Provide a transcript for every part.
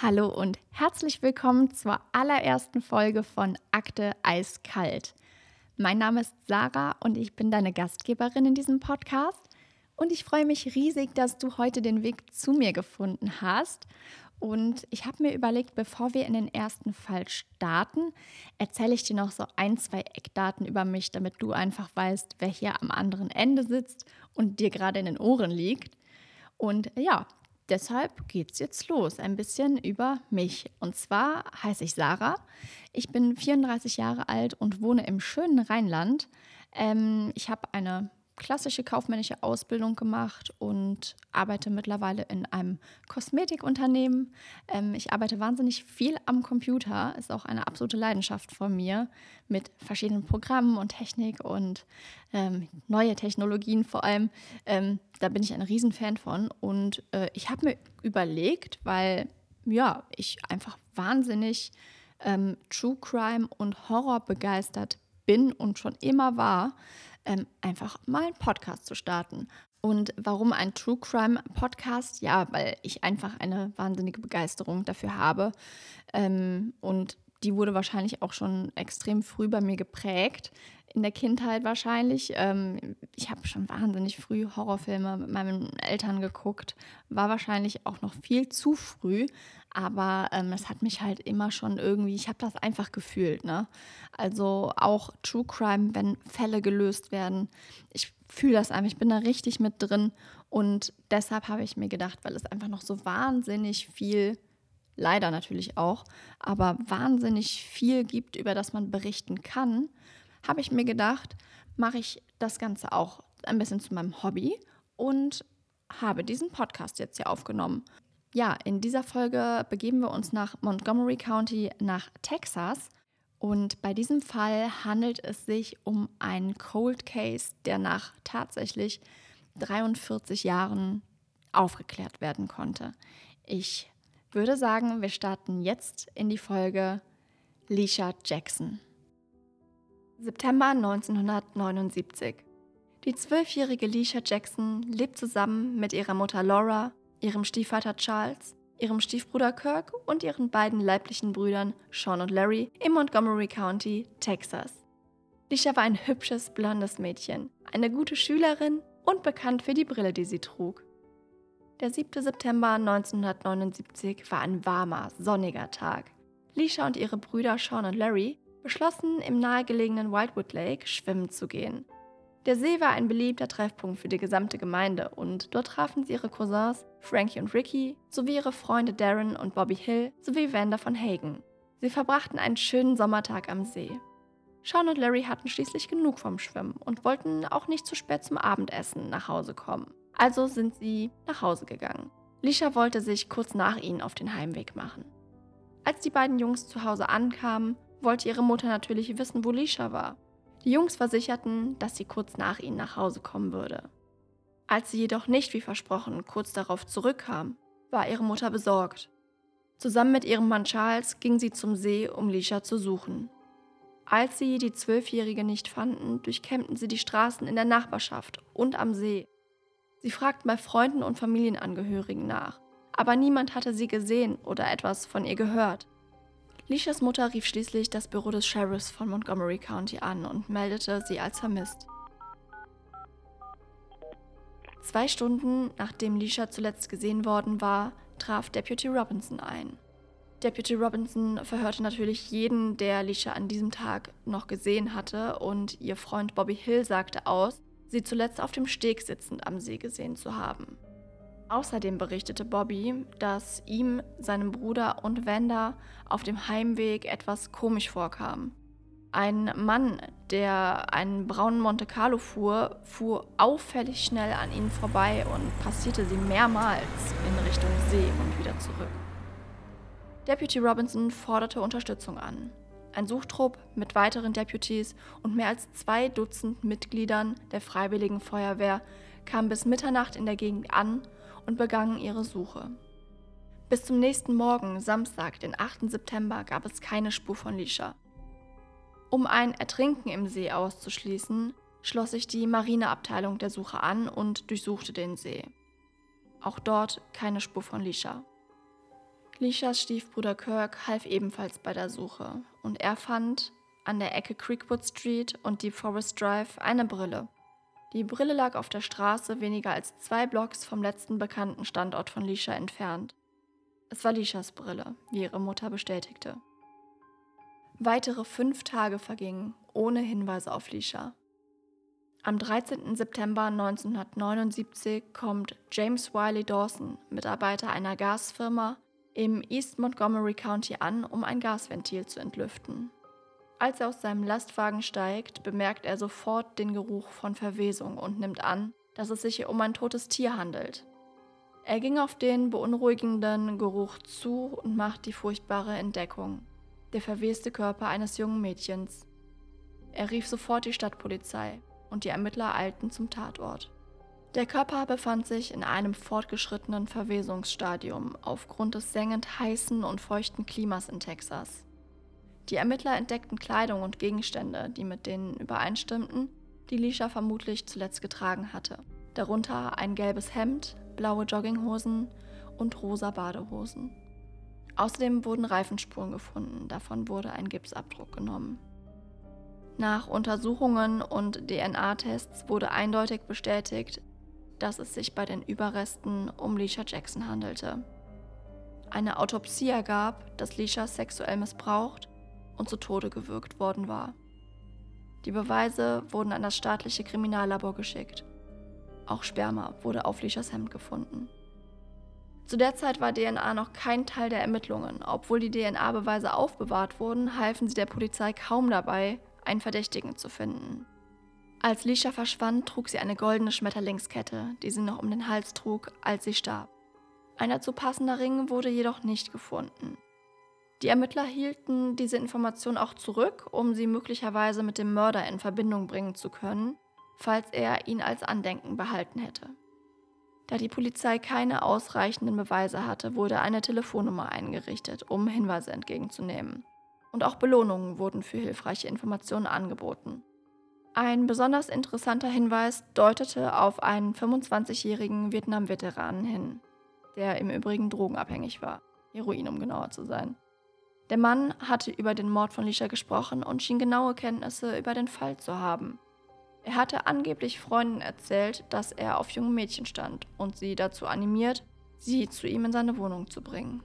Hallo und herzlich willkommen zur allerersten Folge von Akte Eiskalt. Mein Name ist Sarah und ich bin deine Gastgeberin in diesem Podcast. Und ich freue mich riesig, dass du heute den Weg zu mir gefunden hast. Und ich habe mir überlegt, bevor wir in den ersten Fall starten, erzähle ich dir noch so ein, zwei Eckdaten über mich, damit du einfach weißt, wer hier am anderen Ende sitzt und dir gerade in den Ohren liegt. Und ja, deshalb geht's jetzt los, ein bisschen über mich. Und zwar heiße ich Sarah. Ich bin 34 Jahre alt und wohne im schönen Rheinland. Ähm, ich habe eine klassische kaufmännische Ausbildung gemacht und arbeite mittlerweile in einem Kosmetikunternehmen. Ähm, ich arbeite wahnsinnig viel am Computer, ist auch eine absolute Leidenschaft von mir mit verschiedenen Programmen und Technik und ähm, neue Technologien vor allem. Ähm, da bin ich ein Riesenfan von und äh, ich habe mir überlegt, weil ja, ich einfach wahnsinnig ähm, True Crime und Horror begeistert bin und schon immer war, ähm, einfach mal einen Podcast zu starten. Und warum ein True Crime Podcast? Ja, weil ich einfach eine wahnsinnige Begeisterung dafür habe. Ähm, und die wurde wahrscheinlich auch schon extrem früh bei mir geprägt in der Kindheit wahrscheinlich. Ähm, ich habe schon wahnsinnig früh Horrorfilme mit meinen Eltern geguckt, war wahrscheinlich auch noch viel zu früh, aber ähm, es hat mich halt immer schon irgendwie, ich habe das einfach gefühlt. Ne? Also auch True Crime, wenn Fälle gelöst werden, ich fühle das einfach, ich bin da richtig mit drin und deshalb habe ich mir gedacht, weil es einfach noch so wahnsinnig viel leider natürlich auch, aber wahnsinnig viel gibt, über das man berichten kann, habe ich mir gedacht, mache ich das Ganze auch ein bisschen zu meinem Hobby und habe diesen Podcast jetzt hier aufgenommen. Ja, in dieser Folge begeben wir uns nach Montgomery County nach Texas. Und bei diesem Fall handelt es sich um einen Cold Case, der nach tatsächlich 43 Jahren aufgeklärt werden konnte. Ich würde sagen, wir starten jetzt in die Folge Leisha Jackson. September 1979. Die zwölfjährige Leisha Jackson lebt zusammen mit ihrer Mutter Laura, ihrem Stiefvater Charles, ihrem Stiefbruder Kirk und ihren beiden leiblichen Brüdern Sean und Larry im Montgomery County, Texas. Leisha war ein hübsches, blondes Mädchen, eine gute Schülerin und bekannt für die Brille, die sie trug. Der 7. September 1979 war ein warmer, sonniger Tag. Leisha und ihre Brüder Sean und Larry beschlossen, im nahegelegenen Wildwood Lake schwimmen zu gehen. Der See war ein beliebter Treffpunkt für die gesamte Gemeinde und dort trafen sie ihre Cousins Frankie und Ricky sowie ihre Freunde Darren und Bobby Hill sowie Wanda von Hagen. Sie verbrachten einen schönen Sommertag am See. Sean und Larry hatten schließlich genug vom Schwimmen und wollten auch nicht zu spät zum Abendessen nach Hause kommen. Also sind sie nach Hause gegangen. Lisha wollte sich kurz nach ihnen auf den Heimweg machen. Als die beiden Jungs zu Hause ankamen, wollte ihre Mutter natürlich wissen, wo Lisha war. Die Jungs versicherten, dass sie kurz nach ihnen nach Hause kommen würde. Als sie jedoch nicht wie versprochen kurz darauf zurückkam, war ihre Mutter besorgt. Zusammen mit ihrem Mann Charles ging sie zum See, um Lisha zu suchen. Als sie die Zwölfjährige nicht fanden, durchkämmten sie die Straßen in der Nachbarschaft und am See. Sie fragten bei Freunden und Familienangehörigen nach, aber niemand hatte sie gesehen oder etwas von ihr gehört. Lishas Mutter rief schließlich das Büro des Sheriffs von Montgomery County an und meldete sie als vermisst. Zwei Stunden nachdem Lisha zuletzt gesehen worden war, traf Deputy Robinson ein. Deputy Robinson verhörte natürlich jeden, der Lisha an diesem Tag noch gesehen hatte, und ihr Freund Bobby Hill sagte aus, sie zuletzt auf dem Steg sitzend am See gesehen zu haben. Außerdem berichtete Bobby, dass ihm, seinem Bruder und Wanda auf dem Heimweg etwas komisch vorkam. Ein Mann, der einen braunen Monte Carlo fuhr, fuhr auffällig schnell an ihnen vorbei und passierte sie mehrmals in Richtung See und wieder zurück. Deputy Robinson forderte Unterstützung an. Ein Suchtrupp mit weiteren Deputies und mehr als zwei Dutzend Mitgliedern der Freiwilligen Feuerwehr kam bis Mitternacht in der Gegend an und begangen ihre Suche. Bis zum nächsten Morgen, Samstag, den 8. September, gab es keine Spur von Lisha. Um ein Ertrinken im See auszuschließen, schloss sich die Marineabteilung der Suche an und durchsuchte den See. Auch dort keine Spur von Lisha. Lishas Stiefbruder Kirk half ebenfalls bei der Suche und er fand an der Ecke Creekwood Street und Deep Forest Drive eine Brille. Die Brille lag auf der Straße weniger als zwei Blocks vom letzten bekannten Standort von Lisha entfernt. Es war Lishas Brille, wie ihre Mutter bestätigte. Weitere fünf Tage vergingen ohne Hinweise auf Lisha. Am 13. September 1979 kommt James Wiley Dawson, Mitarbeiter einer Gasfirma, im East Montgomery County an, um ein Gasventil zu entlüften. Als er aus seinem Lastwagen steigt, bemerkt er sofort den Geruch von Verwesung und nimmt an, dass es sich um ein totes Tier handelt. Er ging auf den beunruhigenden Geruch zu und macht die furchtbare Entdeckung. Der verweste Körper eines jungen Mädchens. Er rief sofort die Stadtpolizei und die Ermittler eilten zum Tatort. Der Körper befand sich in einem fortgeschrittenen Verwesungsstadium aufgrund des sengend heißen und feuchten Klimas in Texas. Die Ermittler entdeckten Kleidung und Gegenstände, die mit denen übereinstimmten, die Lisha vermutlich zuletzt getragen hatte. Darunter ein gelbes Hemd, blaue Jogginghosen und rosa Badehosen. Außerdem wurden Reifenspuren gefunden, davon wurde ein Gipsabdruck genommen. Nach Untersuchungen und DNA-Tests wurde eindeutig bestätigt, dass es sich bei den Überresten um Leisha Jackson handelte. Eine Autopsie ergab, dass Leisha sexuell missbraucht und zu Tode gewürgt worden war. Die Beweise wurden an das staatliche Kriminallabor geschickt. Auch Sperma wurde auf Leishas Hemd gefunden. Zu der Zeit war DNA noch kein Teil der Ermittlungen. Obwohl die DNA-Beweise aufbewahrt wurden, halfen sie der Polizei kaum dabei, einen Verdächtigen zu finden. Als Lisha verschwand, trug sie eine goldene Schmetterlingskette, die sie noch um den Hals trug, als sie starb. Ein dazu passender Ring wurde jedoch nicht gefunden. Die Ermittler hielten diese Information auch zurück, um sie möglicherweise mit dem Mörder in Verbindung bringen zu können, falls er ihn als Andenken behalten hätte. Da die Polizei keine ausreichenden Beweise hatte, wurde eine Telefonnummer eingerichtet, um Hinweise entgegenzunehmen. Und auch Belohnungen wurden für hilfreiche Informationen angeboten. Ein besonders interessanter Hinweis deutete auf einen 25-jährigen Vietnam-Veteranen hin, der im Übrigen drogenabhängig war. Heroin, um genauer zu sein. Der Mann hatte über den Mord von Lisha gesprochen und schien genaue Kenntnisse über den Fall zu haben. Er hatte angeblich Freunden erzählt, dass er auf junge Mädchen stand und sie dazu animiert, sie zu ihm in seine Wohnung zu bringen.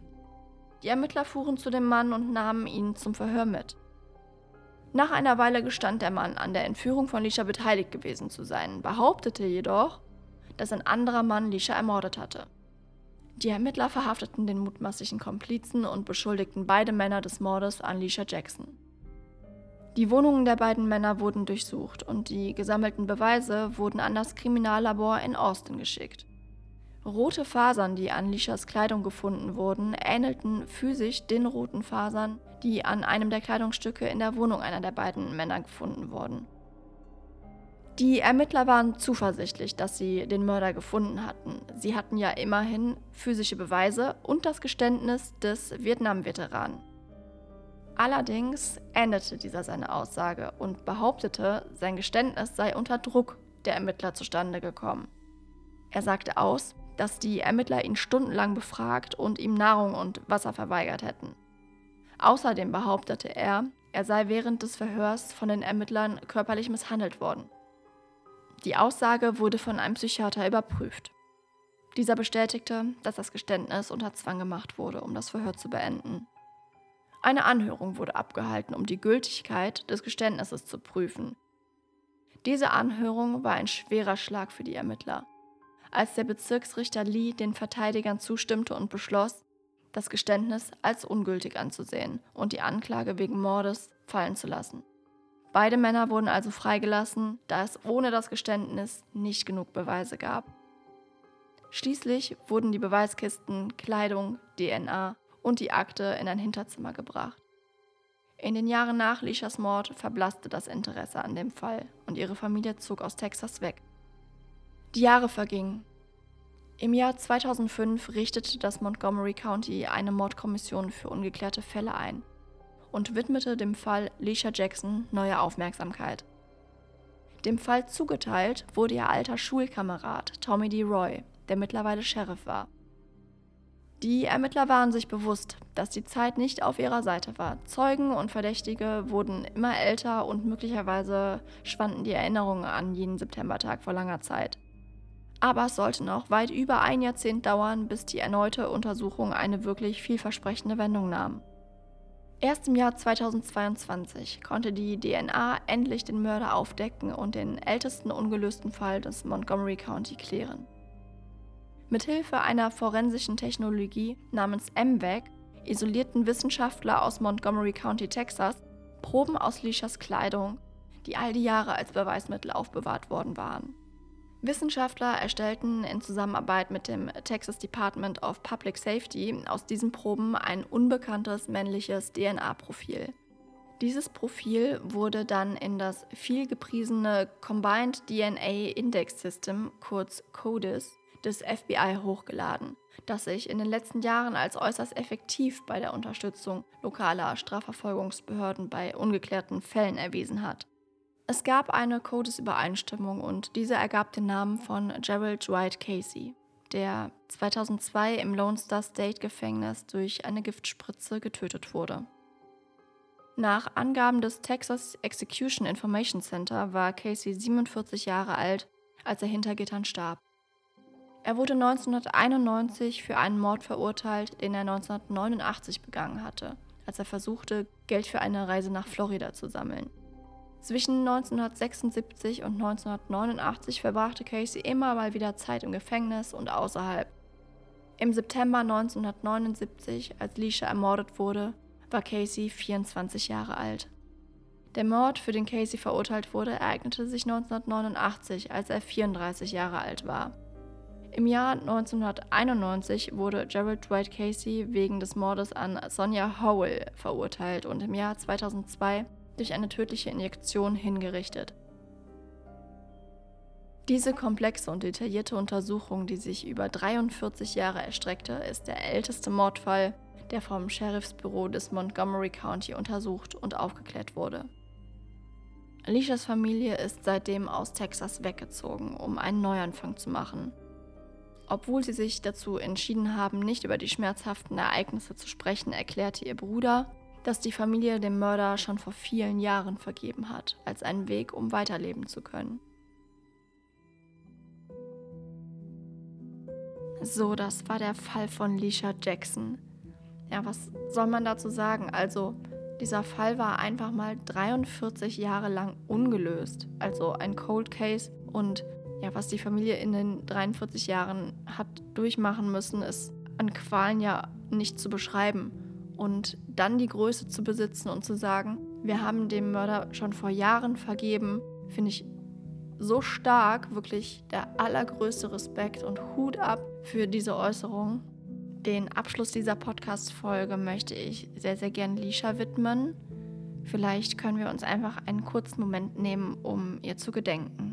Die Ermittler fuhren zu dem Mann und nahmen ihn zum Verhör mit. Nach einer Weile gestand der Mann, an der Entführung von Lisha beteiligt gewesen zu sein, behauptete jedoch, dass ein anderer Mann Lisha ermordet hatte. Die Ermittler verhafteten den mutmaßlichen Komplizen und beschuldigten beide Männer des Mordes an Lisha Jackson. Die Wohnungen der beiden Männer wurden durchsucht und die gesammelten Beweise wurden an das Kriminallabor in Austin geschickt. Rote Fasern, die an Lishas Kleidung gefunden wurden, ähnelten physisch den roten Fasern, die an einem der Kleidungsstücke in der Wohnung einer der beiden Männer gefunden wurden. Die Ermittler waren zuversichtlich, dass sie den Mörder gefunden hatten. Sie hatten ja immerhin physische Beweise und das Geständnis des Vietnam-Veteranen. Allerdings änderte dieser seine Aussage und behauptete, sein Geständnis sei unter Druck der Ermittler zustande gekommen. Er sagte aus, dass die Ermittler ihn stundenlang befragt und ihm Nahrung und Wasser verweigert hätten. Außerdem behauptete er, er sei während des Verhörs von den Ermittlern körperlich misshandelt worden. Die Aussage wurde von einem Psychiater überprüft. Dieser bestätigte, dass das Geständnis unter Zwang gemacht wurde, um das Verhör zu beenden. Eine Anhörung wurde abgehalten, um die Gültigkeit des Geständnisses zu prüfen. Diese Anhörung war ein schwerer Schlag für die Ermittler. Als der Bezirksrichter Lee den Verteidigern zustimmte und beschloss, das Geständnis als ungültig anzusehen und die Anklage wegen Mordes fallen zu lassen. Beide Männer wurden also freigelassen, da es ohne das Geständnis nicht genug Beweise gab. Schließlich wurden die Beweiskisten, Kleidung, DNA und die Akte in ein Hinterzimmer gebracht. In den Jahren nach Lishas Mord verblasste das Interesse an dem Fall und ihre Familie zog aus Texas weg. Die Jahre vergingen im Jahr 2005 richtete das Montgomery County eine Mordkommission für ungeklärte Fälle ein und widmete dem Fall Leisha Jackson neue Aufmerksamkeit. Dem Fall zugeteilt wurde ihr alter Schulkamerad Tommy D. Roy, der mittlerweile Sheriff war. Die Ermittler waren sich bewusst, dass die Zeit nicht auf ihrer Seite war. Zeugen und Verdächtige wurden immer älter und möglicherweise schwanden die Erinnerungen an jenen Septembertag vor langer Zeit. Aber es sollte noch weit über ein Jahrzehnt dauern, bis die erneute Untersuchung eine wirklich vielversprechende Wendung nahm. Erst im Jahr 2022 konnte die DNA endlich den Mörder aufdecken und den ältesten ungelösten Fall des Montgomery County klären. Mithilfe einer forensischen Technologie namens MVAC isolierten Wissenschaftler aus Montgomery County, Texas, Proben aus Lishas Kleidung, die all die Jahre als Beweismittel aufbewahrt worden waren. Wissenschaftler erstellten in Zusammenarbeit mit dem Texas Department of Public Safety aus diesen Proben ein unbekanntes männliches DNA-Profil. Dieses Profil wurde dann in das vielgepriesene Combined DNA Index System, kurz CODIS, des FBI hochgeladen, das sich in den letzten Jahren als äußerst effektiv bei der Unterstützung lokaler Strafverfolgungsbehörden bei ungeklärten Fällen erwiesen hat. Es gab eine Codesübereinstimmung und diese ergab den Namen von Gerald Dwight Casey, der 2002 im Lone Star State Gefängnis durch eine Giftspritze getötet wurde. Nach Angaben des Texas Execution Information Center war Casey 47 Jahre alt, als er hinter Gittern starb. Er wurde 1991 für einen Mord verurteilt, den er 1989 begangen hatte, als er versuchte, Geld für eine Reise nach Florida zu sammeln. Zwischen 1976 und 1989 verbrachte Casey immer mal wieder Zeit im Gefängnis und außerhalb. Im September 1979, als Leisha ermordet wurde, war Casey 24 Jahre alt. Der Mord, für den Casey verurteilt wurde, ereignete sich 1989, als er 34 Jahre alt war. Im Jahr 1991 wurde Gerald Dwight Casey wegen des Mordes an Sonja Howell verurteilt und im Jahr 2002 durch eine tödliche Injektion hingerichtet. Diese komplexe und detaillierte Untersuchung, die sich über 43 Jahre erstreckte, ist der älteste Mordfall, der vom Sheriffsbüro des Montgomery County untersucht und aufgeklärt wurde. Alicias Familie ist seitdem aus Texas weggezogen, um einen Neuanfang zu machen. Obwohl sie sich dazu entschieden haben, nicht über die schmerzhaften Ereignisse zu sprechen, erklärte ihr Bruder, dass die Familie dem Mörder schon vor vielen Jahren vergeben hat, als einen Weg, um weiterleben zu können. So, das war der Fall von Leisha Jackson. Ja, was soll man dazu sagen? Also, dieser Fall war einfach mal 43 Jahre lang ungelöst. Also ein Cold Case und ja, was die Familie in den 43 Jahren hat durchmachen müssen, ist an Qualen ja nicht zu beschreiben. Und dann die Größe zu besitzen und zu sagen, wir haben dem Mörder schon vor Jahren vergeben, finde ich so stark, wirklich der allergrößte Respekt und Hut ab für diese Äußerung. Den Abschluss dieser Podcast-Folge möchte ich sehr, sehr gern Lisha widmen. Vielleicht können wir uns einfach einen kurzen Moment nehmen, um ihr zu gedenken.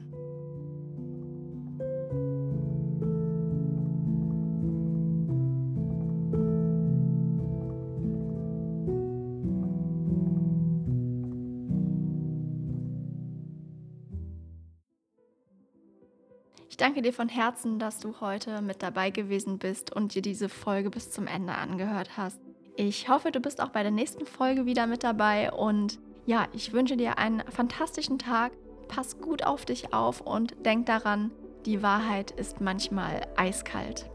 Danke dir von Herzen, dass du heute mit dabei gewesen bist und dir diese Folge bis zum Ende angehört hast. Ich hoffe, du bist auch bei der nächsten Folge wieder mit dabei und ja, ich wünsche dir einen fantastischen Tag. Pass gut auf dich auf und denk daran, die Wahrheit ist manchmal eiskalt.